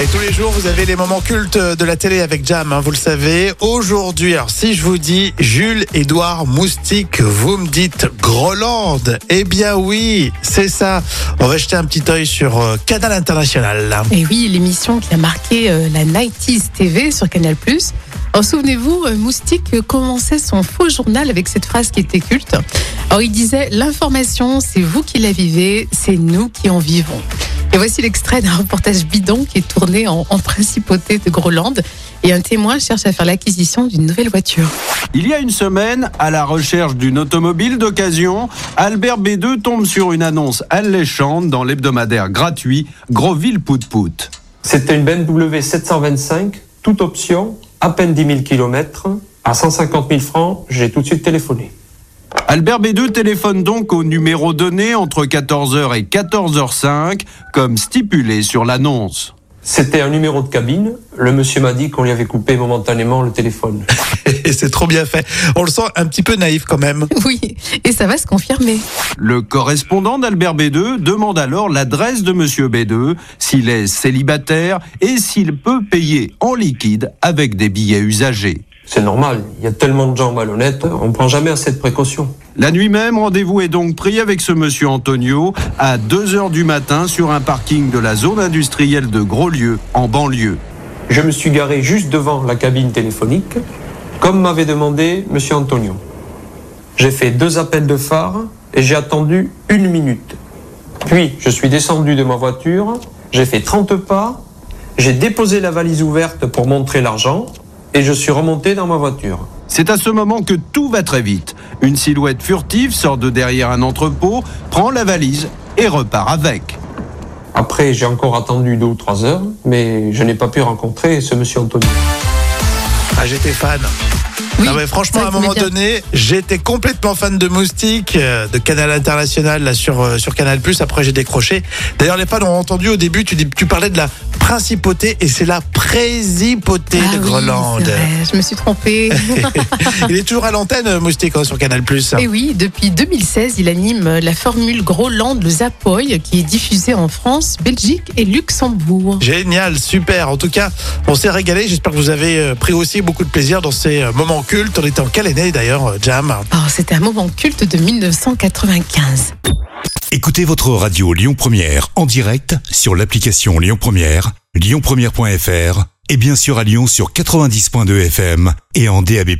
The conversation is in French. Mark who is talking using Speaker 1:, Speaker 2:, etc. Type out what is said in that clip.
Speaker 1: Et tous les jours, vous avez les moments cultes de la télé avec Jam, hein, vous le savez. Aujourd'hui, alors si je vous dis Jules Édouard Moustique, vous me dites Groland. Eh bien oui, c'est ça. On va jeter un petit œil sur euh, Canal International.
Speaker 2: Et oui, l'émission qui a marqué euh, la 90s TV sur Canal+. Alors souvenez-vous, euh, Moustique commençait son faux journal avec cette phrase qui était culte. Alors il disait l'information, c'est vous qui la vivez, c'est nous qui en vivons. Et voici l'extrait d'un reportage bidon qui est tourné en, en principauté de Groland. Et un témoin cherche à faire l'acquisition d'une nouvelle voiture.
Speaker 3: Il y a une semaine, à la recherche d'une automobile d'occasion, Albert B2 tombe sur une annonce alléchante dans l'hebdomadaire gratuit Grosville Pout Pout.
Speaker 4: C'était une BMW 725, toute option, à peine 10 000 km. À 150 000 francs, j'ai tout de suite téléphoné.
Speaker 3: Albert B2 téléphone donc au numéro donné entre 14h et 14h05, comme stipulé sur l'annonce.
Speaker 4: C'était un numéro de cabine. Le monsieur m'a dit qu'on lui avait coupé momentanément le téléphone.
Speaker 1: Et c'est trop bien fait. On le sent un petit peu naïf quand même.
Speaker 2: Oui, et ça va se confirmer.
Speaker 3: Le correspondant d'Albert B2 demande alors l'adresse de Monsieur B2, s'il est célibataire et s'il peut payer en liquide avec des billets usagés.
Speaker 4: C'est normal, il y a tellement de gens malhonnêtes, on ne prend jamais assez de précautions.
Speaker 3: La nuit même, rendez-vous est donc pris avec ce monsieur Antonio à 2 heures du matin sur un parking de la zone industrielle de Groslieu, en banlieue.
Speaker 4: Je me suis garé juste devant la cabine téléphonique, comme m'avait demandé monsieur Antonio. J'ai fait deux appels de phare et j'ai attendu une minute. Puis, je suis descendu de ma voiture, j'ai fait 30 pas, j'ai déposé la valise ouverte pour montrer l'argent et je suis remonté dans ma voiture.
Speaker 3: C'est à ce moment que tout va très vite. Une silhouette furtive sort de derrière un entrepôt, prend la valise et repart avec.
Speaker 4: Après, j'ai encore attendu deux ou trois heures, mais je n'ai pas pu rencontrer ce monsieur Antonio.
Speaker 1: Ah, j'étais fan.
Speaker 2: Oui,
Speaker 1: Non, mais franchement, à un moment donné, j'étais complètement fan de Moustique, euh, de Canal International là, sur, euh, sur Canal+. Après, j'ai décroché. D'ailleurs, les fans ont entendu au début, tu, dis, tu parlais de la principauté et c'est la présipauté
Speaker 2: Ah
Speaker 1: de
Speaker 2: oui, je me suis trompée.
Speaker 1: Il est toujours à l'antenne, euh, Moustique, hein, sur Canal+.
Speaker 2: Et oui, depuis 2016, il anime la formule Groland, le Zapoy, qui est diffusée en France, Belgique et Luxembourg.
Speaker 1: Génial, super. En tout cas, on s'est régalé. J'espère que vous avez pris aussi beaucoup de plaisir dans ces euh, moments cultes. On était en quelle année d'ailleurs, euh, Jam
Speaker 2: Oh, c'était un moment culte de 1995.
Speaker 5: Écoutez votre radio Lyon Première en direct sur l'application Lyon Première, lyonpremière.fr et bien sûr à Lyon sur 90.2 FM et en DAB+.